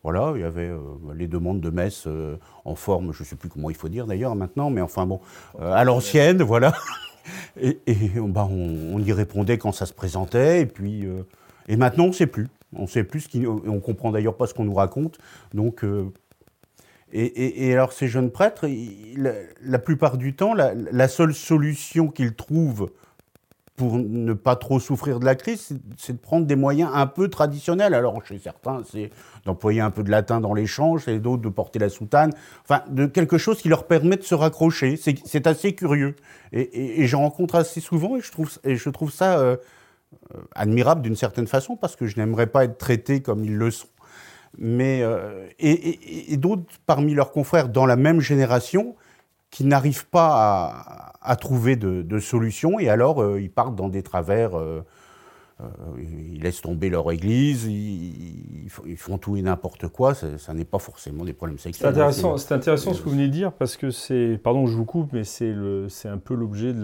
voilà, il y avait euh, les demandes de messe euh, en forme, je ne sais plus comment il faut dire d'ailleurs maintenant, mais enfin bon, à l'ancienne, voilà. et, bah, on, y répondait quand ça se présentait, et puis et maintenant on ne sait plus. On sait plus ce qui, on comprend d'ailleurs pas ce qu'on nous raconte. Donc et, alors ces jeunes prêtres, la, plupart du temps, la, seule solution qu'ils trouvent pour ne pas trop souffrir de la crise, c'est de prendre des moyens un peu traditionnels. Alors, chez certains, c'est d'employer un peu de latin dans l'échange, et d'autres de porter la soutane. Enfin, de quelque chose qui leur permet de se raccrocher. C'est assez curieux. Et, j'en rencontre assez souvent, et je trouve, et je trouve ça euh, euh, admirable d'une certaine façon, parce que je n'aimerais pas être traité comme ils le sont. Mais, euh, et, d'autres parmi leurs confrères dans la même génération qui n'arrivent pas à, trouver de, de, solution et alors euh, ils partent dans des travers. Euh, ils laissent tomber leur église, ils, font tout et n'importe quoi. Ça, n'est pas forcément des problèmes sexuels.
C'est intéressant, ce que vous venez de dire parce que c'est, pardon, je vous coupe, mais c'est un peu l'objet de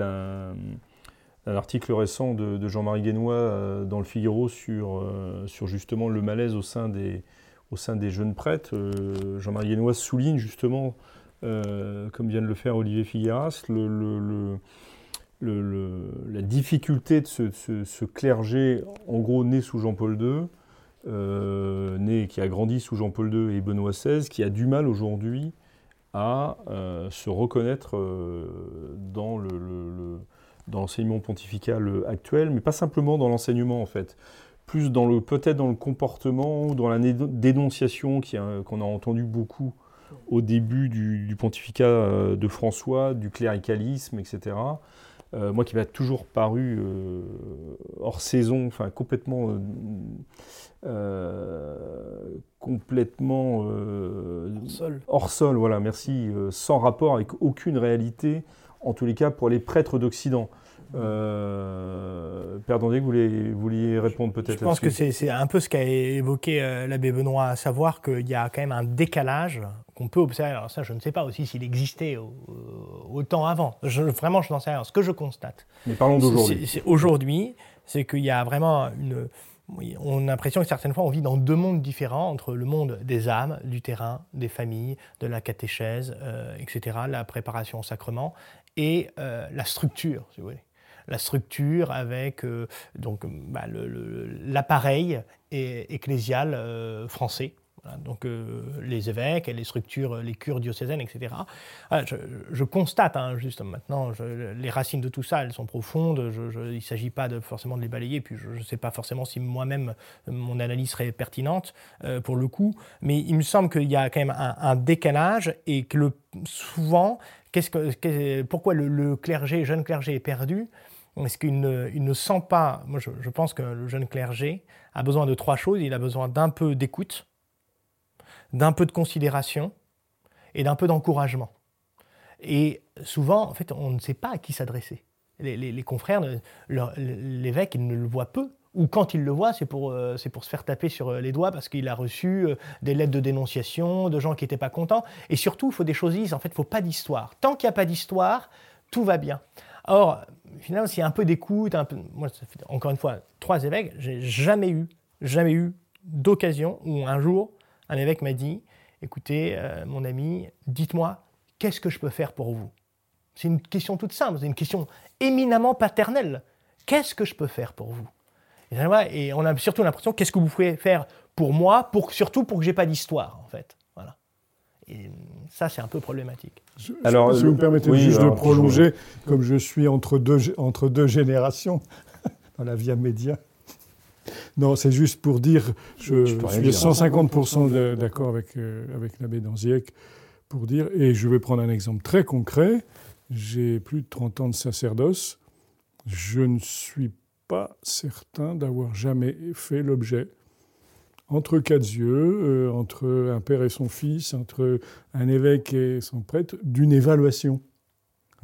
d'un article récent de, Jean-Marie Guénois dans le Figaro sur, sur justement le malaise au sein des, au sein des jeunes prêtres. Jean-Marie Guénois souligne justement euh, comme vient de le faire Olivier Figueras, la difficulté de ce, clergé, en gros né sous Jean-Paul II, euh, qui a grandi sous Jean-Paul II et Benoît XVI, qui a du mal aujourd'hui à euh, se reconnaître dans l'enseignement pontifical actuel, mais pas simplement dans l'enseignement en fait, plus dans le peut-être dans le comportement ou dans la dénonciation qu'on a entendu beaucoup au début du, pontificat euh, de François, du cléricalisme, etc. Euh, moi qui m'a toujours paru euh, hors saison, enfin complètement, complètement
hors sol.
hors sol, voilà, merci, sans rapport avec aucune réalité, en tous les cas pour les prêtres d'Occident. Euh, Père Dandier, vous vouliez, vouliez répondre peut-être
Je pense que c'est un peu ce qu'a évoqué l'abbé Benoît, à savoir qu'il y a quand même un décalage qu'on peut observer. Alors ça, je ne sais pas aussi s'il existait autant avant. Je, vraiment, je n'en sais rien. Ce que je constate.
Mais parlons d'aujourd'hui.
Aujourd'hui, c'est qu'il y a vraiment une... On a l'impression que certaines fois, on vit dans deux mondes différents, entre le monde des âmes, du terrain, des familles, de la catéchèse, euh, etc., la préparation au sacrement, et euh, la structure, si vous voulez. La structure avec euh, donc bah, l'appareil ecclésial français, donc euh, les évêques les structures, les cures diocésaines, etc. Ah, je, constate, hein, juste maintenant, les racines de tout ça, elles sont profondes. il ne s'agit pas de, forcément de les balayer, puis je ne sais pas forcément si moi-même mon analyse serait pertinente euh, pour le coup, mais il me semble qu'il y a quand même un, décalage et que souvent, pourquoi le, le, clergé, jeune clergé est perdu? Est-ce qu'il ne, sent pas, moi je, pense que le jeune clergé a besoin de trois choses. Il a besoin d'un peu d'écoute, d'un peu de considération et d'un peu d'encouragement. Et souvent, en fait, on ne sait pas à qui s'adresser. Les, confrères, l'évêque, il ne le voit peu. Ou quand il le voit, c'est pour, euh, pour se faire taper sur euh, les doigts parce qu'il a reçu euh, des lettres de dénonciation, de gens qui n'étaient pas contents. Et surtout, il faut des choses En fait, il ne faut pas d'histoire. Tant qu'il n'y a pas d'histoire, tout va bien. Or, finalement, s'il y a un peu d'écoute, moi, encore une fois, trois évêques, j'ai jamais eu, jamais eu d'occasion où un jour, un évêque m'a dit, écoutez, euh, mon ami, dites-moi, qu'est-ce que je peux faire pour vous? C'est une question toute simple, c'est une question éminemment paternelle. Qu'est-ce que je peux faire pour vous? Et, on a surtout l'impression, qu'est-ce que vous pouvez faire pour moi, surtout pour que j'ai pas d'histoire, en fait? Et ça, c'est un peu problématique.
alors, si vous me permettez juste de prolonger, comme je suis entre deux, entre deux générations dans la via média, non, c'est juste pour dire, je, suis 150% d'accord avec, euh, avec l'abbé Danziec pour dire, et je vais prendre un exemple très concret, j'ai plus de 30 ans de sacerdoce, je ne suis pas certain d'avoir jamais fait l'objet, entre quatre yeux, entre un père et son fils, entre un évêque et son prêtre, d'une évaluation,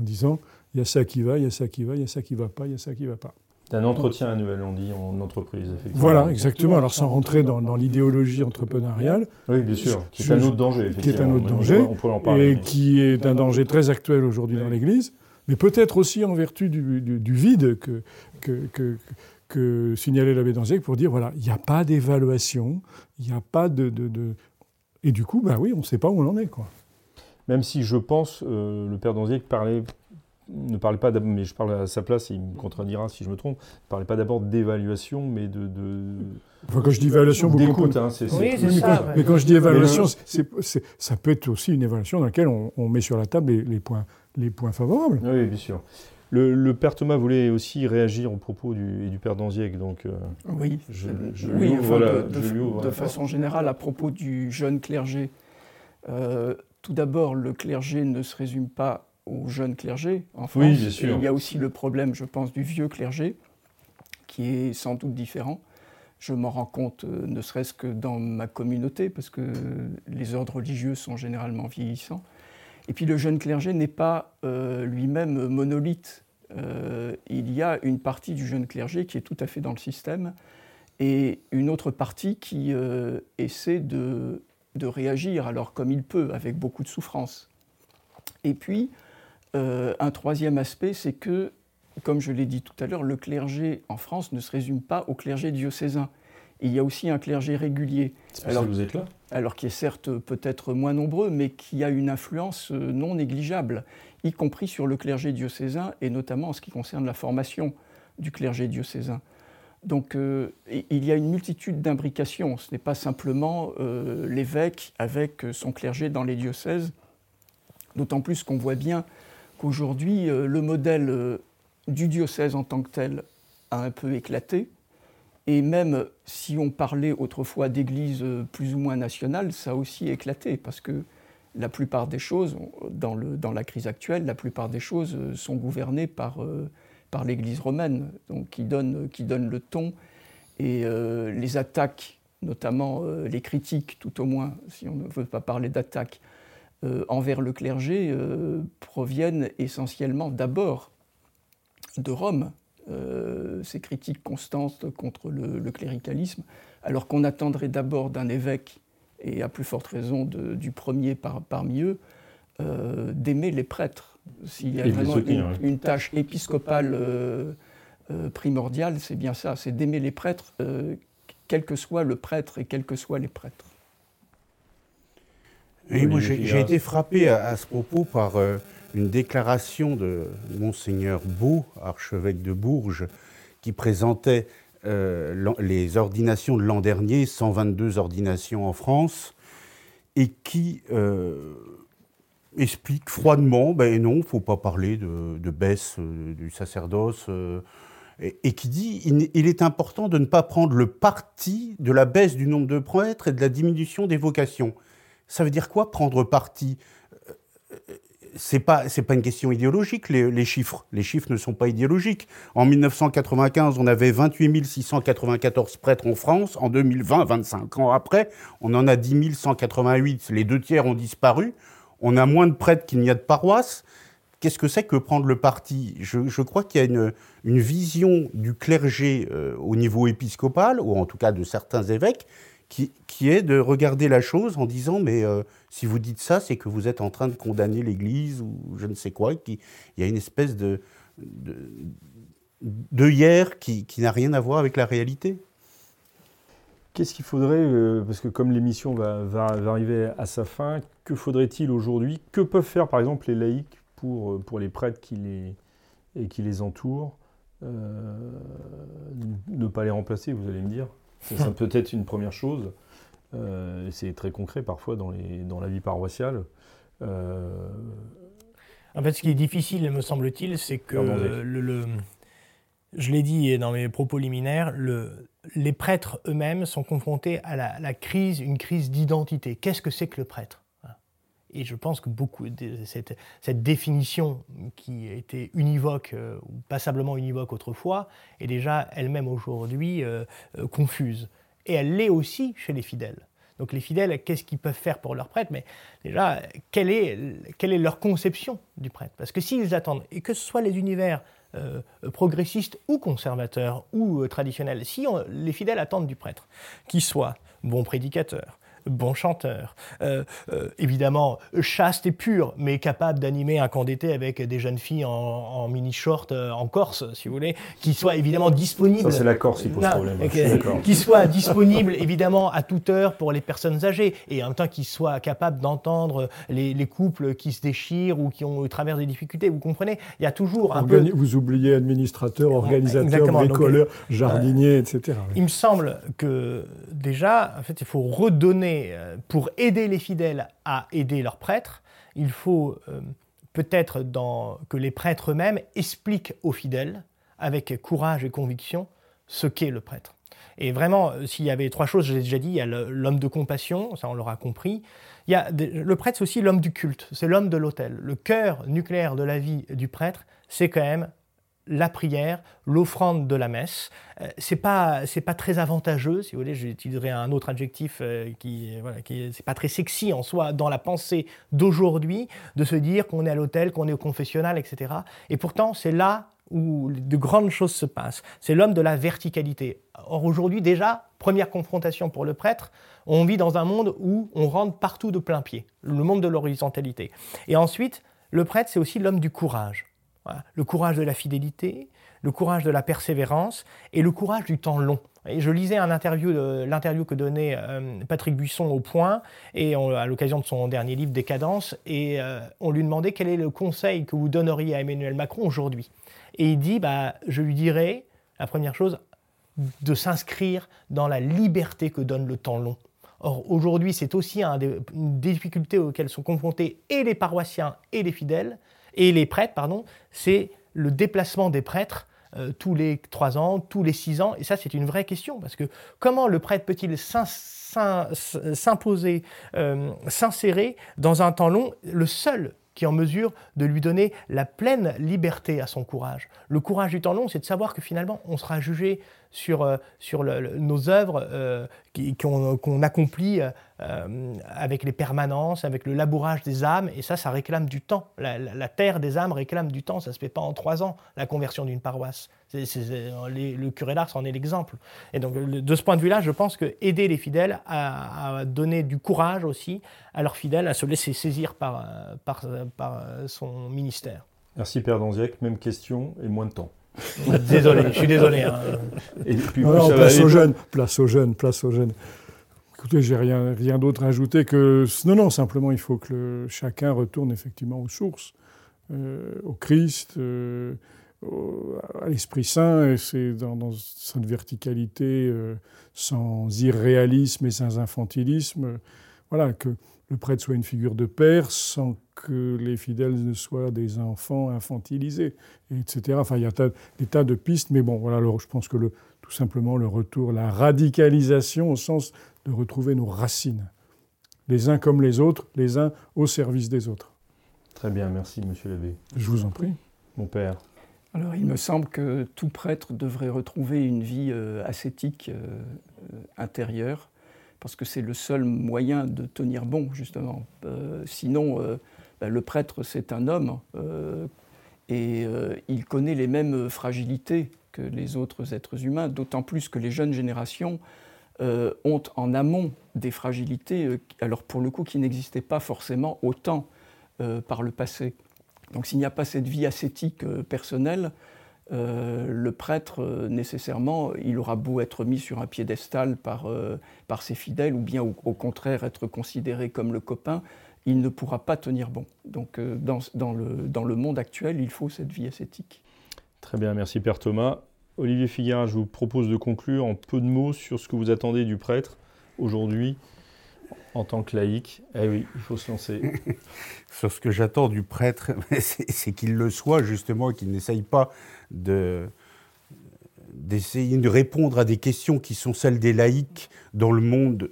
en disant il y a ça qui va, il y a ça qui va, il y a ça qui va pas, il y a ça qui va pas.
Un entretien annuel, on dit, en entreprise, effectivement.
Voilà, exactement. Alors, sans rentrer dans, l'idéologie entrepreneuriale.
Oui, bien sûr. Qui est un autre danger, effectivement.
Qui est un autre danger. On pourrait en parler. Et qui est un danger très actuel aujourd'hui dans l'Église. Mais peut-être aussi en vertu du, vide que, que, que, signalait l'abbé Danziec pour dire voilà, il n'y a pas d'évaluation, il n'y a pas de, Et du coup, ben oui, on ne sait pas où on en est. Quoi.
Même si je pense, euh, le père Danziec parlait ne parlait pas, mais je parle à sa place, et il me contredira si je me trompe, ne parlait pas d'abord d'évaluation, mais de...
Enfin, quand je dis évaluation, vous
d'écoute. Hein, c'est,
oui,
c'est
ça,
mais, quand, je dis évaluation, ça peut être aussi une évaluation dans laquelle on, met sur la table les, points, les points favorables.
Oui, bien sûr. Le, père Thomas voulait aussi réagir au propos du, du père Danziec, donc
euh, oui,
je,
oui, de, de, façon générale, à propos du jeune clergé, euh, tout d'abord, le clergé ne se résume pas clergés en France.
Oui, bien sûr.
il y a aussi le problème, je pense, du vieux clergé, qui est sans doute différent. Je m'en rends compte, euh, ne serait-ce que dans ma communauté, parce que les ordres religieux sont généralement vieillissants. Et puis le jeune clergé n'est pas euh, lui-même monolithe. Euh, il y a une partie du jeune clergé qui est tout à fait dans le système et une autre partie qui essaie de, de, réagir alors comme il peut, avec beaucoup de souffrance. Et puis, euh, un troisième aspect, c'est que, comme je l'ai dit tout à l'heure, le clergé en France ne se résume pas au clergé diocésain. Il y a aussi un clergé régulier.
alors, vous êtes là
Alors qui est certes peut-être moins nombreux, mais qui a une influence euh, non négligeable, y compris sur le clergé diocésain et notamment en ce qui concerne la formation du clergé diocésain. Donc euh, il y a une multitude d'imbrications. Ce n'est pas simplement l'évêque avec son clergé dans les diocèses, d'autant plus qu'on voit bien qu'aujourd'hui, euh, le modèle euh, du diocèse en tant que tel a un peu éclaté. Et même si on parlait autrefois d'église euh, plus ou moins nationale, ça a aussi éclaté, parce que la plupart des choses, dans, le, dans la crise actuelle, la plupart des choses sont gouvernées par, par l'Église romaine, donc qui donne, qui donne le ton. Et les attaques, notamment les critiques, tout au moins, si on ne veut pas parler d'attaques, euh, envers le clergé euh, proviennent essentiellement d'abord de Rome, euh, ces critiques constantes contre le, cléricalisme, alors qu'on attendrait d'abord d'un évêque, et à plus forte raison du premier parmi eux, d'aimer les prêtres. S'il y a vraiment une, tâche épiscopale primordiale, c'est bien ça, c'est d'aimer les prêtres, quel que soit le prêtre et quels que soient les prêtres
moi, j'ai été frappé à, ce propos par euh, une déclaration de Monseigneur Beau, archevêque de Bourges, qui présentait euh, les ordinations de l'an dernier, 122 ordinations en France, et qui euh, explique froidement, ben non, il ne faut pas parler de, baisse du sacerdoce, et, qui dit il est important de ne pas prendre le parti de la baisse du nombre de prêtres et de la diminution des vocations. Ça veut dire quoi prendre parti? C'est pas c'est pas une question idéologique les, chiffres. Les chiffres ne sont pas idéologiques. En 1995, on avait 28 694 prêtres en France. En 2020, 25 ans après, on en a 10 188. Les deux tiers ont disparu. On a moins de prêtres qu'il n'y a de paroisses. Qu'est-ce que c'est que prendre le parti? Je, crois qu'il y a une, une, vision du clergé euh, au niveau épiscopal, ou en tout cas de certains évêques, qui, est de regarder la chose en disant mais euh, si vous dites ça, c'est que vous êtes en train de condamner l'Église ou je ne sais quoi. Qui, il y a une espèce de, de, hier qui, n'a rien à voir avec la réalité.
Qu'est-ce qu'il faudrait, euh, parce que comme l'émission va, va, arriver à sa fin, que faudrait-il aujourd'hui? Que peuvent faire par exemple les laïcs pour, euh, pour les prêtres qui les, et qui les entourent? Ne pas les remplacer, vous allez me dire c'est peut-être une première chose. Euh, c'est très concret parfois dans, les, dans la vie paroissiale. Euh,
en fait, ce qui est difficile, me semble-t-il, c'est que le, je l'ai dit dans mes propos liminaires, le, les prêtres eux-mêmes sont confrontés à la, la crise, une crise d'identité. Qu'est-ce que c'est que le prêtre? Et je pense que beaucoup de cette, cette définition qui était univoque euh, ou passablement univoque autrefois est déjà elle-même aujourd'hui euh, confuse. Et elle l'est aussi chez les fidèles. Donc les fidèles, qu'est-ce qu'ils peuvent faire pour leur prêtre Mais déjà, quelle est, quelle est leur conception du prêtre? Parce que s'ils attendent, et que ce soit les univers euh, progressistes ou conservateurs ou euh, traditionnels, si les fidèles attendent du prêtre qu'il soit bon prédicateur, bon chanteur, euh, euh, évidemment chaste et pur, mais capable d'animer un camp d'été avec des jeunes filles en, mini-short euh, en Corse, si vous voulez, qui soit évidemment disponible.
Ça, c'est la Corse qui pose problème.
qui soit disponible évidemment à toute heure pour les personnes âgées et en même temps qui soit capable d'entendre les, couples qui se déchirent ou qui ont traversent des difficultés. Vous comprenez? Il y a toujours un peu.
Vous oubliez administrateur, organisateur, bricoleur, jardinier, etc.
Il me semble que déjà, en fait, il faut redonner euh, pour aider les fidèles à aider leurs prêtres, il faut euh, peut-être que les prêtres eux-mêmes expliquent aux fidèles, avec courage et conviction, ce qu'est le prêtre. Et vraiment, euh, s'il y avait trois choses, j'ai déjà dit, il y a l'homme de compassion, ça on l'aura compris. Il y a le prêtre, c'est aussi l'homme du culte, c'est l'homme de l'autel. Le cœur nucléaire de la vie du prêtre, c'est quand même la prière, l'offrande de la messe. Euh, c'est pas c'est pas très avantageux, si vous voulez. J'utiliserai un autre adjectif euh, qui voilà qui c'est pas très sexy en soi dans la pensée d'aujourd'hui de se dire qu'on est à l'hôtel, qu'on est au confessionnal, etc. Et pourtant c'est là où de grandes choses se passent. C'est l'homme de la verticalité. Or aujourd'hui déjà première confrontation pour le prêtre, on vit dans un monde où on rentre partout de plein pied, le monde de l'horizontalité. Et ensuite le prêtre c'est aussi l'homme du courage. Le courage de la fidélité, le courage de la persévérance et le courage du temps long. Et je lisais un interview, l'interview que donnait euh, Patrick Buisson au Point, et à l'occasion de son dernier livre Décadence, et euh, on lui demandait quel est le conseil que vous donneriez à Emmanuel Macron aujourd'hui. Et il dit, bah, je lui dirais, la première chose, de s'inscrire dans la liberté que donne le temps long. Or, aujourd'hui, c'est aussi une des difficultés auxquelles sont confrontés et les paroissiens et les fidèles, et les prêtres, pardon, c'est le déplacement des prêtres euh, tous les trois ans, tous les six ans. Et ça, c'est une vraie question, parce que comment le prêtre peut-il s'imposer, euh, s'insérer dans un temps long Le seul qui est en mesure de lui donner la pleine liberté à son courage. Le courage du temps long, c'est de savoir que finalement, on sera jugé sur, euh, sur nos œuvres euh, qu'on accomplit euh, avec les permanences, avec le labourage des âmes, et ça, ça réclame du temps. La, terre des âmes réclame du temps, ça ne se fait pas en trois ans, la conversion d'une paroisse. Le curé d'Ars en est l'exemple. Et donc, de ce point de vue-là, je pense que aider les fidèles à, donner du courage aussi à leurs fidèles, à se laisser saisir par, par, par son ministère.
Merci Père Danziec, même question et moins de temps.
désolé, je suis désolé. Hein.
Et puis, place aux jeunes, place aux jeunes, place aux jeunes. Écoutez, j'ai rien, rien d'autre à ajouter que non, non. Simplement, il faut que chacun retourne effectivement aux sources, euh, au Christ, euh, à l'Esprit Saint. Et c'est dans, cette verticalité, euh, sans irréalisme et sans infantilisme, voilà que le prêtre soit une figure de père sans que les fidèles ne soient des enfants infantilisés, etc. Enfin, il y a des tas de pistes, mais bon, voilà, alors, je pense que le, tout simplement le retour, la radicalisation au sens de retrouver nos racines, les uns comme les autres, les uns au service des autres.
Très bien, merci Monsieur l'abbé.
Je vous en prie.
Mon père.
Alors, il me semble que tout prêtre devrait retrouver une vie euh, ascétique euh, euh, intérieure parce que c'est le seul moyen de tenir bon, justement. Sinon, ben, le prêtre, c'est un homme, et il connaît les mêmes fragilités que les autres êtres humains, d'autant plus que les jeunes générations ont en amont des fragilités, alors pour le coup, qui n'existaient pas forcément autant par le passé. Donc s'il n'y a pas cette vie ascétique personnelle, euh, le prêtre, euh, nécessairement, il aura beau être mis sur un piédestal par, euh, par ses fidèles, ou bien au, contraire être considéré comme le copain, il ne pourra pas tenir bon. Donc dans, dans, le, dans, le, monde actuel, il faut cette vie ascétique.
Très bien, merci Père Thomas. Olivier Figuerin, je vous propose de conclure en peu de mots sur ce que vous attendez du prêtre aujourd'hui en tant que laïc. Eh oui, il faut se lancer.
Sur ce que j'attends du prêtre, c'est qu'il le soit justement, qu'il n'essaye pas d'essayer de répondre à des questions qui sont celles des laïcs dans le monde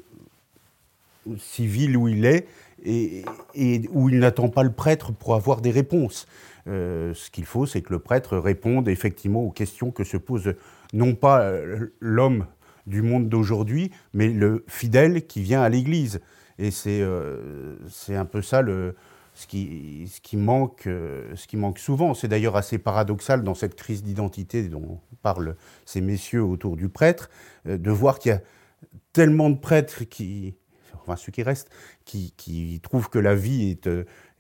civil où il est et, où il n'attend pas le prêtre pour avoir des réponses. Euh, ce qu'il faut, c'est que le prêtre réponde effectivement aux questions que se pose non pas euh, l'homme du monde d'aujourd'hui, mais le fidèle qui vient à l'Église. Et c'est euh, un peu ça le, ce, qui, ce, qui manque, euh, ce qui manque souvent. C'est d'ailleurs assez paradoxal dans cette crise d'identité dont parlent ces messieurs autour du prêtre, euh, de voir qu'il y a tellement de prêtres qui, enfin ceux qui restent, qui, qui trouvent que la vie est,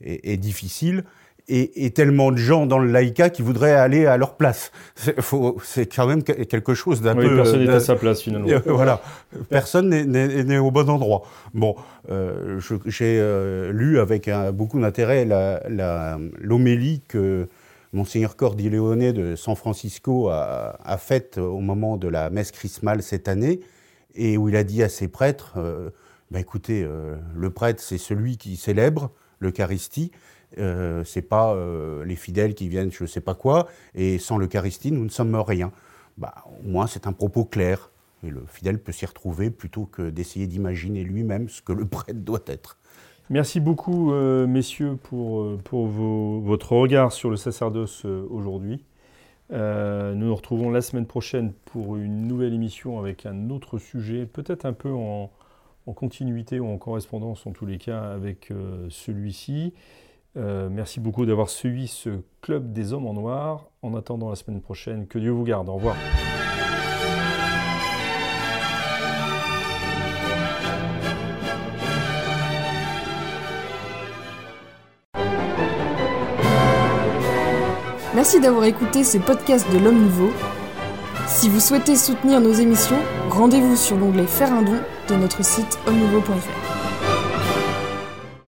est, est difficile et, tellement de gens dans le laïcat qui voudraient aller à leur place. C'est quand même quelque chose d'un
oui,
peu...
Personne n'est à sa place finalement.
voilà, personne n'est au bon endroit. Bon, euh, j'ai euh, lu avec beaucoup d'intérêt l'homélie que Monseigneur Cordileone de San Francisco a, a, faite au moment de la messe chrismale cette année, et où il a dit à ses prêtres, euh, bah, écoutez, le prêtre c'est celui qui célèbre l'Eucharistie, euh, c'est pas euh, les fidèles qui viennent je ne sais pas quoi, et sans l'Eucharistie, nous ne sommes rien. Bah, au moins, c'est un propos clair, et le fidèle peut s'y retrouver plutôt que d'essayer d'imaginer lui-même ce que le prêtre doit être.
Merci beaucoup, euh, messieurs, pour, pour votre regard sur le sacerdoce aujourd'hui. nous nous retrouvons la semaine prochaine pour une nouvelle émission avec un autre sujet, peut-être un peu en, en, continuité ou en correspondance en tous les cas avec celui-ci. Euh, merci beaucoup d'avoir suivi ce club des hommes en noir. En attendant la semaine prochaine, que Dieu vous garde. Au revoir.
Merci d'avoir écouté ce podcast de l'Homme Nouveau. Si vous souhaitez soutenir nos émissions, rendez-vous sur l'onglet Faire un don de notre site homme